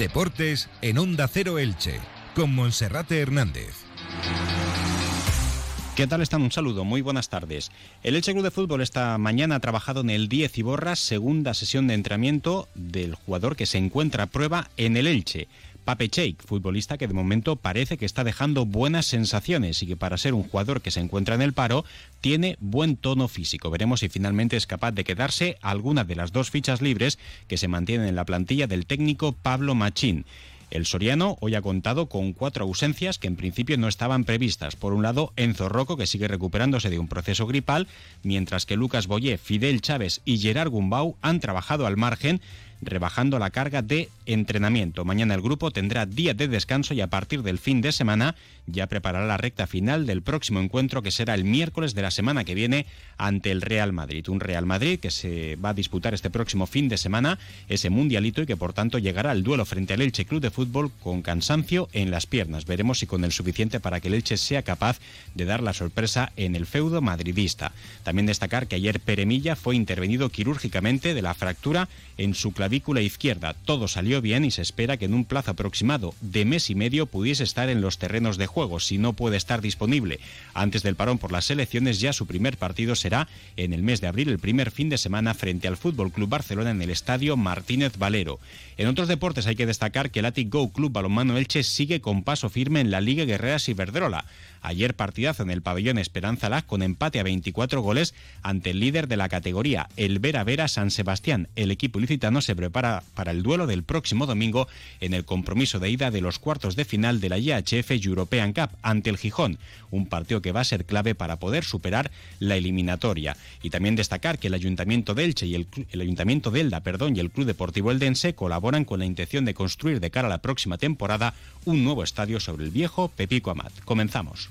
Deportes en Onda Cero Elche, con Monserrate Hernández. ¿Qué tal están? Un saludo, muy buenas tardes. El Elche Club de Fútbol esta mañana ha trabajado en el 10 y Borras, segunda sesión de entrenamiento del jugador que se encuentra a prueba en el Elche. Pape futbolista que de momento parece que está dejando buenas sensaciones y que para ser un jugador que se encuentra en el paro tiene buen tono físico. Veremos si finalmente es capaz de quedarse alguna de las dos fichas libres que se mantienen en la plantilla del técnico Pablo Machín. El Soriano hoy ha contado con cuatro ausencias que en principio no estaban previstas. Por un lado, Enzo Rocco, que sigue recuperándose de un proceso gripal, mientras que Lucas Boyé, Fidel Chávez y Gerard Gumbau han trabajado al margen rebajando la carga de entrenamiento. Mañana el grupo tendrá día de descanso y a partir del fin de semana ya preparará la recta final del próximo encuentro que será el miércoles de la semana que viene ante el Real Madrid. Un Real Madrid que se va a disputar este próximo fin de semana ese mundialito y que por tanto llegará al duelo frente al Elche Club de Fútbol con cansancio en las piernas. Veremos si con el suficiente para que el Elche sea capaz de dar la sorpresa en el feudo madridista. También destacar que ayer Peremilla fue intervenido quirúrgicamente de la fractura en su clavícula izquierda. Todo salió bien y se espera que en un plazo aproximado de mes y medio pudiese estar en los terrenos de juego. Si no puede estar disponible antes del parón por las elecciones, ya su primer partido será en el mes de abril, el primer fin de semana, frente al Fútbol Club Barcelona en el estadio Martínez Valero. En otros deportes hay que destacar que el Atic Go Club Balonmano Elche sigue con paso firme en la Liga Guerreras Iberdrola. Ayer partidazo en el pabellón Esperanza Lag con empate a 24 goles ante el líder de la categoría, el Vera Vera San Sebastián. El equipo ilicitano se prepara para el duelo del próximo domingo en el compromiso de ida de los cuartos de final de la IHF European Cup ante el Gijón, un partido que va a ser clave para poder superar la eliminatoria. Y también destacar que el Ayuntamiento de Elche y el, Ayuntamiento de Elda, perdón, y el Club Deportivo Eldense colaboran con la intención de construir de cara a la próxima temporada un nuevo estadio sobre el viejo Pepico Amat. Comenzamos.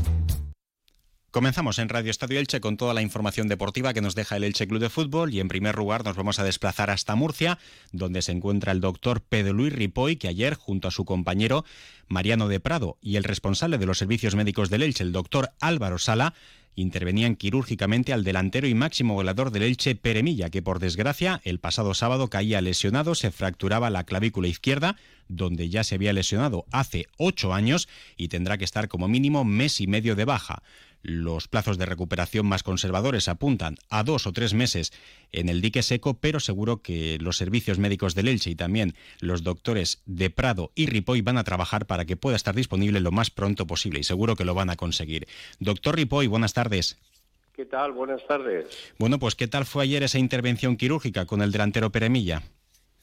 Comenzamos en Radio Estadio Elche con toda la información deportiva que nos deja el Elche Club de Fútbol y en primer lugar nos vamos a desplazar hasta Murcia, donde se encuentra el doctor Pedro Luis Ripoy, que ayer, junto a su compañero Mariano de Prado y el responsable de los servicios médicos del Elche, el doctor Álvaro Sala, intervenían quirúrgicamente al delantero y máximo goleador del Elche Peremilla, que por desgracia el pasado sábado caía lesionado, se fracturaba la clavícula izquierda, donde ya se había lesionado hace ocho años y tendrá que estar como mínimo mes y medio de baja. Los plazos de recuperación más conservadores apuntan a dos o tres meses en el dique seco, pero seguro que los servicios médicos del Elche y también los doctores de Prado y Ripoll van a trabajar para que pueda estar disponible lo más pronto posible y seguro que lo van a conseguir. Doctor Ripoll, buenas tardes. ¿Qué tal? Buenas tardes. Bueno, pues ¿qué tal fue ayer esa intervención quirúrgica con el delantero Peremilla?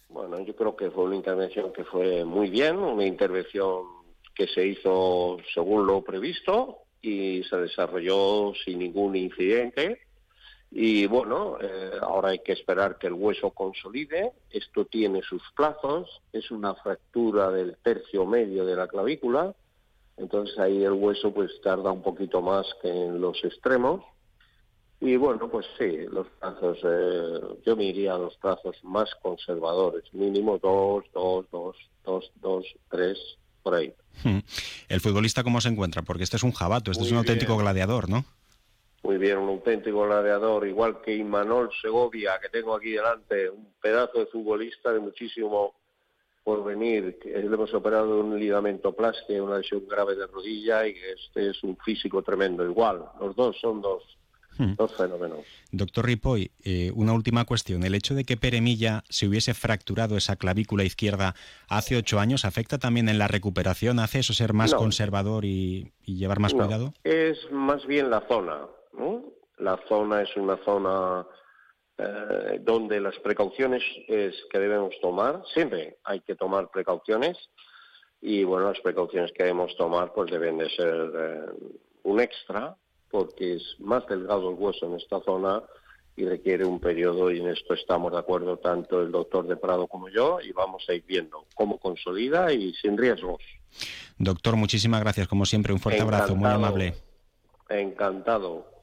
Bueno, yo creo que fue una intervención que fue muy bien, una intervención que se hizo según lo previsto, y se desarrolló sin ningún incidente. Y bueno, eh, ahora hay que esperar que el hueso consolide. Esto tiene sus plazos. Es una fractura del tercio medio de la clavícula. Entonces ahí el hueso pues tarda un poquito más que en los extremos. Y bueno, pues sí, los plazos, eh, yo me iría a los plazos más conservadores, mínimo dos, dos, dos, dos, dos, tres, por ahí. Hmm. ¿El futbolista cómo se encuentra? Porque este es un jabato, este es un auténtico gladiador, ¿no? Muy bien, un auténtico gladiador, igual que Imanol Segovia, que tengo aquí delante, un pedazo de futbolista de muchísimo por venir. Le hemos operado un ligamento plástico, una lesión grave de rodilla y este es un físico tremendo. Igual, los dos son dos Hmm. Dos fenómenos. Doctor Ripoy, eh, una última cuestión. ¿El hecho de que Peremilla se hubiese fracturado esa clavícula izquierda hace ocho años afecta también en la recuperación? ¿Hace eso ser más conservador y, llevar más cuidado? Es más bien la zona. La zona es una zona eh, donde las precauciones es que debemos tomar, siempre hay que tomar precauciones y bueno, las precauciones que debemos tomar pues deben de ser eh, un extra porque es más delgado el hueso en esta zona y requiere un periodo y en esto estamos de acuerdo tanto el doctor de Prado como yo y vamos a ir viendo cómo consolida y sin riesgos. Doctor, muchísimas gracias como siempre, un fuerte abrazo, muy amable. Encantado.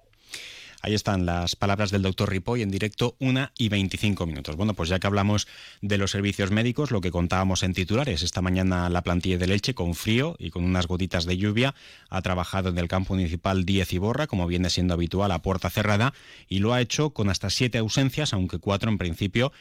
Ahí están las palabras del doctor Ripoll en directo, una y 25 minutos. Bueno, pues ya que hablamos de los servicios médicos, lo que contábamos en titulares, esta mañana la plantilla de Leche, con frío y con unas gotitas de lluvia, ha trabajado en el campo municipal 10 y Borra, como viene siendo habitual, a puerta cerrada, y lo ha hecho con hasta siete ausencias, aunque cuatro en principio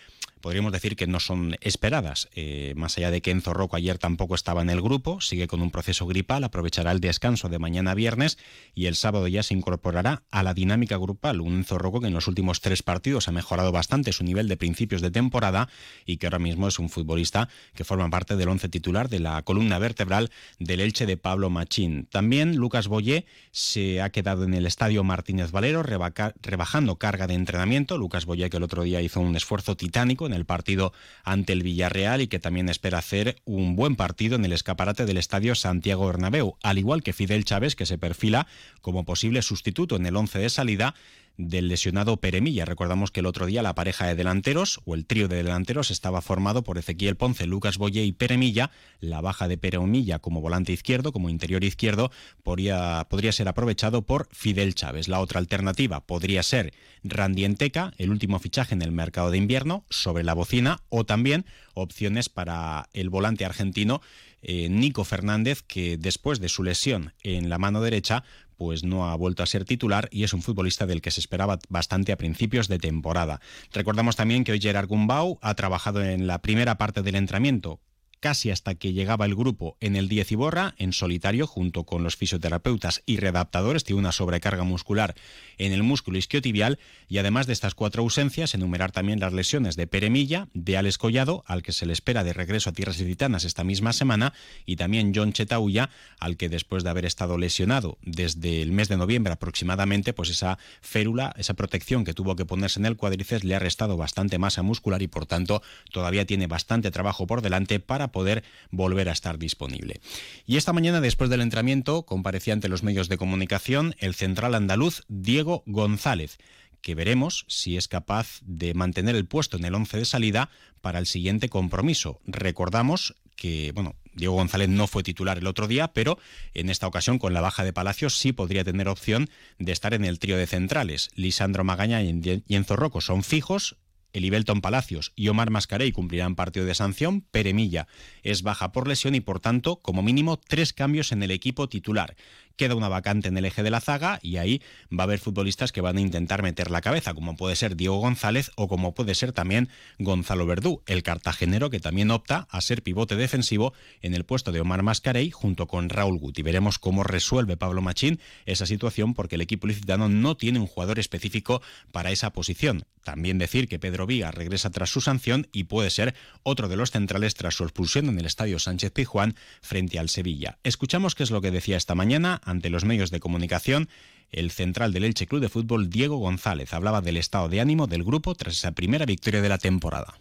podríamos decir que no son esperadas. Eh, más allá de que Enzo Rocco ayer tampoco estaba en el grupo, sigue con un proceso gripal, aprovechará el descanso de mañana viernes y el sábado ya se incorporará a la dinámica grupal. Un Enzo Rocco que en los últimos tres partidos ha mejorado bastante su nivel de principios de temporada y que ahora mismo es un futbolista que forma parte del once titular de la columna vertebral del Elche de Pablo Machín. También Lucas Boyé se ha quedado en el estadio Martínez Valero rebajando carga de entrenamiento. Lucas Boyé que el otro día hizo un esfuerzo titánico en el partido ante el Villarreal y que también espera hacer un buen partido en el escaparate del estadio Santiago Bernabéu, al igual que Fidel Chávez que se perfila como posible sustituto en el once de salida del lesionado Peremilla. Recordamos que el otro día la pareja de delanteros o el trío de delanteros estaba formado por Ezequiel Ponce, Lucas Boye y Peremilla. La baja de Peremilla como volante izquierdo, como interior izquierdo, podría, podría ser aprovechado por Fidel Chávez. La otra alternativa podría ser Randy Enteca, el último fichaje en el mercado de invierno, sobre la bocina, o también opciones para el volante argentino eh, Nico Fernández, que después de su lesión en la mano derecha, pues no ha vuelto a ser titular y es un futbolista del que se esperaba bastante a principios de temporada. Recordamos también que hoy Gerard Gumbau ha trabajado en la primera parte del entrenamiento casi hasta que llegaba el grupo en el 10 Iborra, en solitario, junto con los fisioterapeutas y redactadores, tiene una sobrecarga muscular en el músculo isquiotibial, y además de estas cuatro ausencias, enumerar también las lesiones de Peremilla, de Alex Collado, al que se le espera de regreso a Tierras Licitanas esta misma semana, y también John Chetauya, al que después de haber estado lesionado desde el mes de noviembre aproximadamente, pues esa férula, esa protección que tuvo que ponerse en el cuádriceps le ha restado bastante masa muscular y por tanto todavía tiene bastante trabajo por delante para poder volver a estar disponible. Y esta mañana, después del entrenamiento, comparecía ante los medios de comunicación el central andaluz Diego González que veremos si es capaz de mantener el puesto en el 11 de salida para el siguiente compromiso. Recordamos que, bueno, Diego González no fue titular el otro día, pero en esta ocasión con la baja de Palacios sí podría tener opción de estar en el trío de centrales. Lisandro Magaña y Enzo Rocco son fijos, Elibelton Palacios y Omar Mascarey cumplirán partido de sanción. Peremilla es baja por lesión y, por tanto, como mínimo, tres cambios en el equipo titular queda una vacante en el eje de la zaga y ahí va a haber futbolistas que van a intentar meter la cabeza, como puede ser Diego González o como puede ser también Gonzalo Verdú, el cartagenero que también opta a ser pivote defensivo en el puesto de Omar Mascarey junto con Raúl Guti. Veremos cómo resuelve Pablo Machín esa situación porque el equipo licitano no tiene un jugador específico para esa posición. También decir que Pedro Viga regresa tras su sanción y puede ser otro de los centrales tras su expulsión en el estadio Sánchez Pijuán frente al Sevilla. Escuchamos qué es lo que decía esta mañana ante los medios de comunicación el central del Elche Club de Fútbol, Diego González, hablaba del estado de ánimo del grupo tras esa primera victoria de la temporada.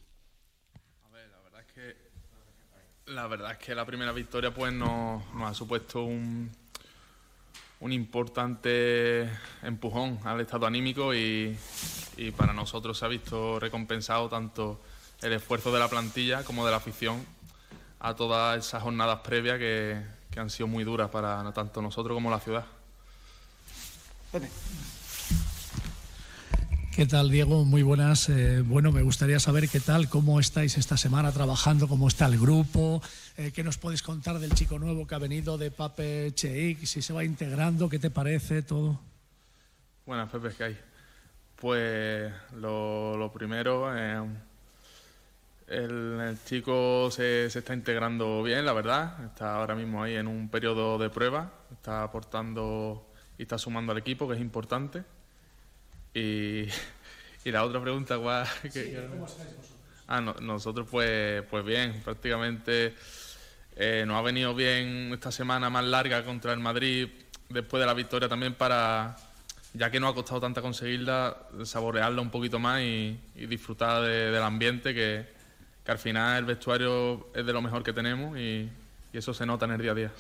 la verdad es que la primera victoria pues nos, ha supuesto un, un importante empujón al estado anímico y, para nosotros se ha visto recompensado tanto el esfuerzo de la plantilla como de la afición a todas esas jornadas previas que, que han sido muy duras para tanto nosotros como la ciudad. ¿Qué tal, Diego? Muy buenas. Eh, bueno, me gustaría saber qué tal, cómo estáis esta semana trabajando, cómo está el grupo, eh, qué nos puedes contar del chico nuevo que ha venido de Pape Cheik, si se va integrando, qué te parece, todo. Buenas, Pepe, ¿qué hay? Pues lo, primero, eh, el, chico se, está integrando bien, la verdad. Está ahora mismo ahí en un periodo de prueba. Está aportando y está sumando al equipo, que es importante. Y, la otra pregunta, ¿cuál? ¿Cómo estáis vosotros? Ah, nosotros pues, pues bien, prácticamente eh, nos ha venido bien esta semana más larga contra el Madrid después de la victoria también para, ya que no ha costado tanta conseguirla, saborearla un poquito más y, disfrutar del ambiente que, que al final el vestuario es de lo mejor que tenemos y, y eso se nota en el día a día.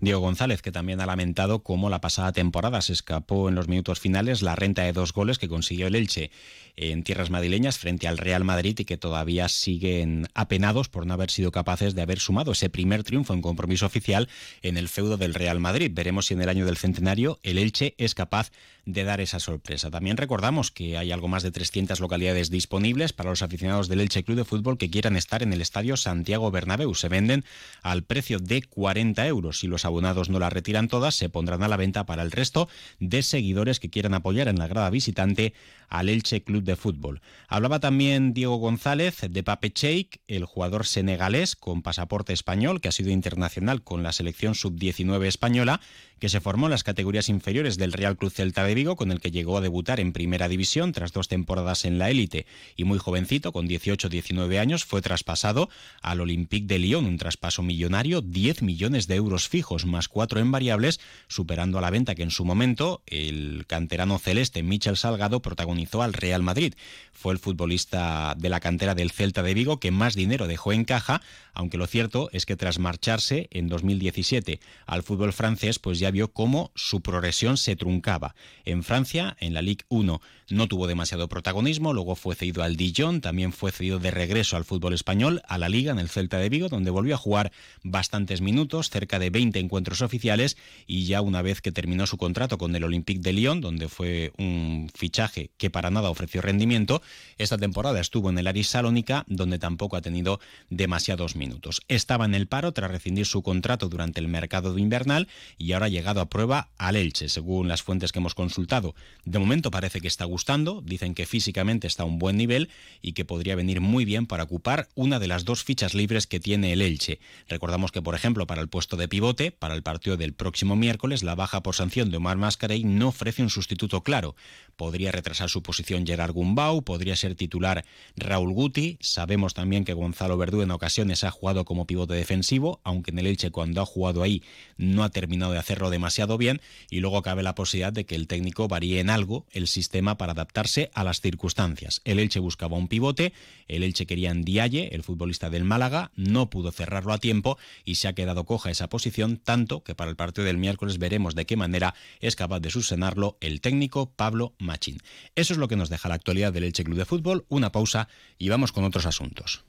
Diego González, que también ha lamentado cómo la pasada temporada se escapó en los minutos finales la renta de dos goles que consiguió el Elche en tierras madrileñas frente al Real Madrid y que todavía siguen apenados por no haber sido capaces de haber sumado ese primer triunfo en compromiso oficial en el feudo del Real Madrid. Veremos si en el año del centenario el Elche es capaz de dar esa sorpresa. También recordamos que hay algo más de 300 localidades disponibles para los aficionados del Elche Club de Fútbol que quieran estar en el estadio Santiago Bernabéu. Se venden al precio de 40 euros. Si los abonados no las retiran todas, se pondrán a la venta para el resto de seguidores que quieran apoyar en la grada visitante al Elche Club de Fútbol. Hablaba también Diego González de Pape Cheik, el jugador senegalés con pasaporte español que ha sido internacional con la selección sub-19 española que se formó en las categorías inferiores del Real Cruz Celta de Vigo, con el que llegó a debutar en Primera División tras dos temporadas en la élite y muy jovencito, con 18-19 años, fue traspasado al Olympique de Lyon, un traspaso millonario, 10 millones de euros fijos más cuatro en variables, superando a la venta que en su momento el canterano celeste Michel Salgado protagonizó al Real Madrid. Fue el futbolista de la cantera del Celta de Vigo que más dinero dejó en caja, aunque lo cierto es que tras marcharse en 2017 al fútbol francés, pues ya vio cómo su progresión se truncaba. En Francia, en la Ligue 1, no tuvo demasiado protagonismo, luego fue cedido al Dijon, también fue cedido de regreso al fútbol español, a la Liga en el Celta de Vigo, donde volvió a jugar bastantes minutos, cerca de 20 encuentros oficiales, y ya una vez que terminó su contrato con el Olympique de Lyon, donde fue un fichaje que para nada ofreció rendimiento, esta temporada estuvo en el Aris Salónica, donde tampoco ha tenido demasiados minutos. Estaba en el paro tras rescindir su contrato durante el mercado invernal y ahora ha llegado a prueba al Elche, según las fuentes que hemos consultado. De momento parece que está gustando, dicen que físicamente está a un buen nivel y que podría venir muy bien para ocupar una de las dos fichas libres que tiene el Elche. Recordamos que, por ejemplo, para el puesto de pivote, para el partido del próximo miércoles, la baja por sanción de Omar Mascarey no ofrece un sustituto claro. Podría retrasar su posición Gerard Gumbau, podría ser titular Raúl Guti. Sabemos también que Gonzalo Verdú en ocasiones ha jugado como pivote defensivo, aunque en el Elche cuando ha jugado ahí no ha terminado de hacerlo demasiado bien. Y luego cabe la posibilidad de que el técnico varíe en algo el sistema para adaptarse a las circunstancias. El Elche buscaba un pivote, el Elche quería en Dialle, el futbolista del Málaga, no pudo cerrarlo a tiempo y se ha quedado coja esa posición, tanto que para el partido del miércoles veremos de qué manera es capaz de subsanarlo el técnico Pablo Machín. Eso es lo que nos deja la actualidad del Elche Club de Fútbol, una pausa y vamos con otros asuntos.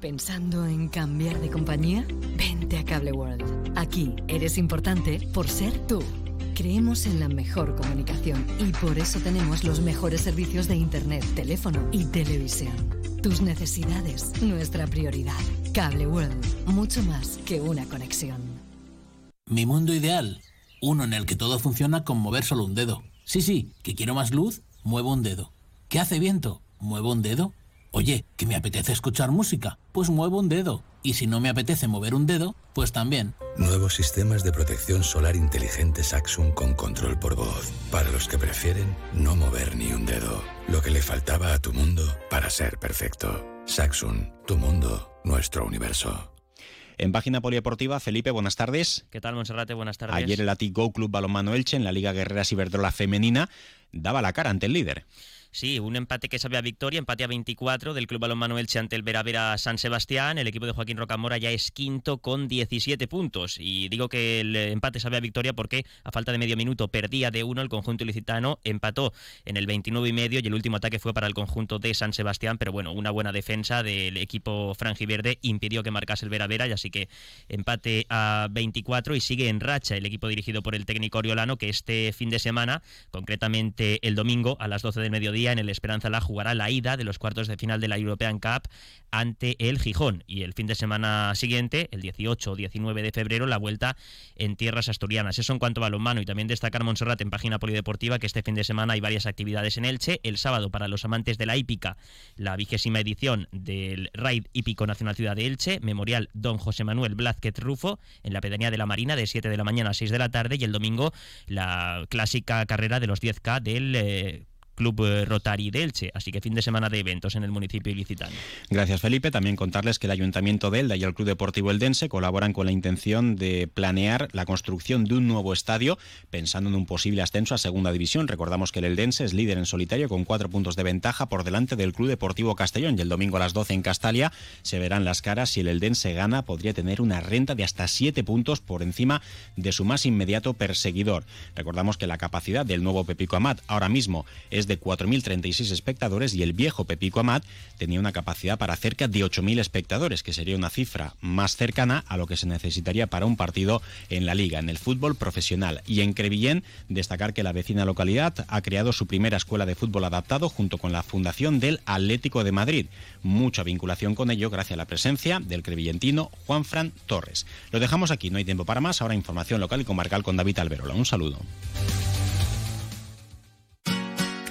¿Pensando en cambiar de compañía? Vente a Cable World. Aquí eres importante por ser tú. Creemos en la mejor comunicación y por eso tenemos los mejores servicios de Internet, teléfono y televisión. Tus necesidades, nuestra prioridad. Cable World, mucho más que una conexión. Mi mundo ideal, uno en el que todo funciona con mover solo un dedo. Sí, sí, que quiero más luz, muevo un dedo. ¿Qué hace viento? Muevo un dedo. Oye, que me apetece escuchar música, pues muevo un dedo. Y si no me apetece mover un dedo, pues también. Nuevos sistemas de protección solar inteligente Saxon con control por voz. Para los que prefieren no mover ni un dedo. Lo que le faltaba a tu mundo para ser perfecto. Saxon, tu mundo, nuestro universo. En página polideportiva, Felipe, buenas tardes. ¿Qué tal, Monserrate? Buenas tardes. Ayer el Atigo Club Balonmano Elche en la Liga Guerreras Iberdrola Femenina daba la cara ante el líder. Sí, un empate que sabe a victoria, empate a 24 del Club Balonmano Elche ante el Veravera San Sebastián. El equipo de Joaquín Rocamora ya es quinto con 17 puntos. Y digo que el empate sabe a victoria porque a falta de medio minuto perdía de uno el conjunto ilicitano, empató en el 29 y medio y el último ataque fue para el conjunto de San Sebastián, pero bueno, una buena defensa del equipo franjiverde impidió que marcase el Veravera y así que empate a 24 y sigue en racha el equipo dirigido por el técnico oriolano que este fin de semana, concretamente el domingo a las 12 del mediodía, en el Esperanza La jugará la ida de los cuartos de final de la European Cup ante el Gijón y el fin de semana siguiente, el 18 o 19 de febrero, la vuelta en tierras asturianas. Eso en cuanto a balonmano y también destacar Montserrat en página polideportiva que este fin de semana hay varias actividades en Elche. El sábado para los amantes de la hípica, la vigésima edición del Raid Hípico Nacional Ciudad de Elche, Memorial Don José Manuel Blázquez Rufo en la pedanía de la Marina de 7 de la mañana a 6 de la tarde y el domingo la clásica carrera de los 10K del... Eh, Club eh, Rotary de Elche. Así que fin de semana de eventos en el municipio ilicitano. Gracias, Felipe. También contarles que el Ayuntamiento de Elda y el Club Deportivo Eldense colaboran con la intención de planear la construcción de un nuevo estadio, pensando en un posible ascenso a Segunda División. Recordamos que el Eldense es líder en solitario con cuatro puntos de ventaja por delante del Club Deportivo Castellón y el domingo a las 12 en Castalia se verán las caras si el Eldense gana podría tener una renta de hasta siete puntos por encima de su más inmediato perseguidor. Recordamos que la capacidad del nuevo Pepico Amat ahora mismo es de 4.036 espectadores y el viejo Pepico Amat tenía una capacidad para cerca de 8.000 espectadores, que sería una cifra más cercana a lo que se necesitaría para un partido en la liga, en el fútbol profesional. Y en Crevillén, destacar que la vecina localidad ha creado su primera escuela de fútbol adaptado junto con la fundación del Atlético de Madrid. Mucha vinculación con ello gracias a la presencia del crevillentino Juan Fran Torres. Lo dejamos aquí, no hay tiempo para más. Ahora información local y comarcal con David Alberola. Un saludo.